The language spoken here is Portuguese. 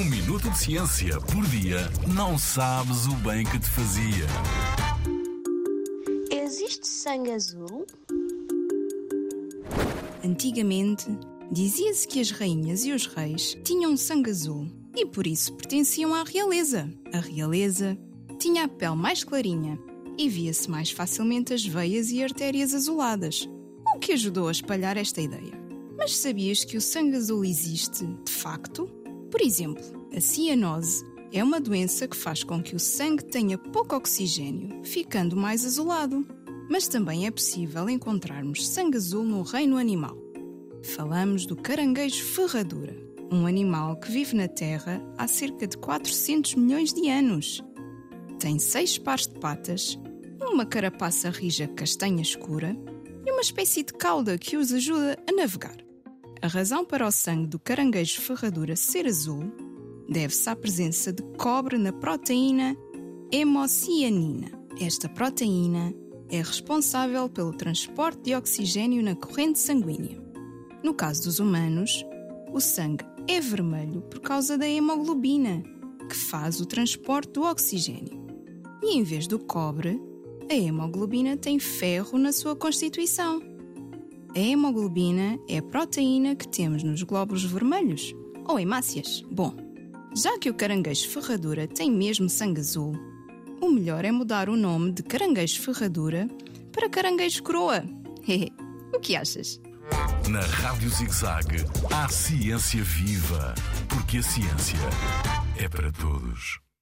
Um minuto de ciência por dia não sabes o bem que te fazia. Existe sangue azul? Antigamente, dizia-se que as rainhas e os reis tinham sangue azul e por isso pertenciam à realeza. A realeza tinha a pele mais clarinha e via-se mais facilmente as veias e artérias azuladas, o que ajudou a espalhar esta ideia. Mas sabias que o sangue azul existe, de facto? Por exemplo, a cianose é uma doença que faz com que o sangue tenha pouco oxigênio, ficando mais azulado. Mas também é possível encontrarmos sangue azul no reino animal. Falamos do caranguejo ferradura, um animal que vive na Terra há cerca de 400 milhões de anos. Tem seis pares de patas, uma carapaça rija castanha escura e uma espécie de cauda que os ajuda a navegar. A razão para o sangue do caranguejo ferradura ser azul deve-se à presença de cobre na proteína hemocianina. Esta proteína é responsável pelo transporte de oxigênio na corrente sanguínea. No caso dos humanos, o sangue é vermelho por causa da hemoglobina, que faz o transporte do oxigênio. E em vez do cobre, a hemoglobina tem ferro na sua constituição. A hemoglobina é a proteína que temos nos glóbulos vermelhos, ou hemácias. Bom, já que o caranguejo ferradura tem mesmo sangue azul, o melhor é mudar o nome de caranguejo ferradura para caranguejo coroa. o que achas? Na Rádio ZigZag, há ciência viva, porque a ciência é para todos.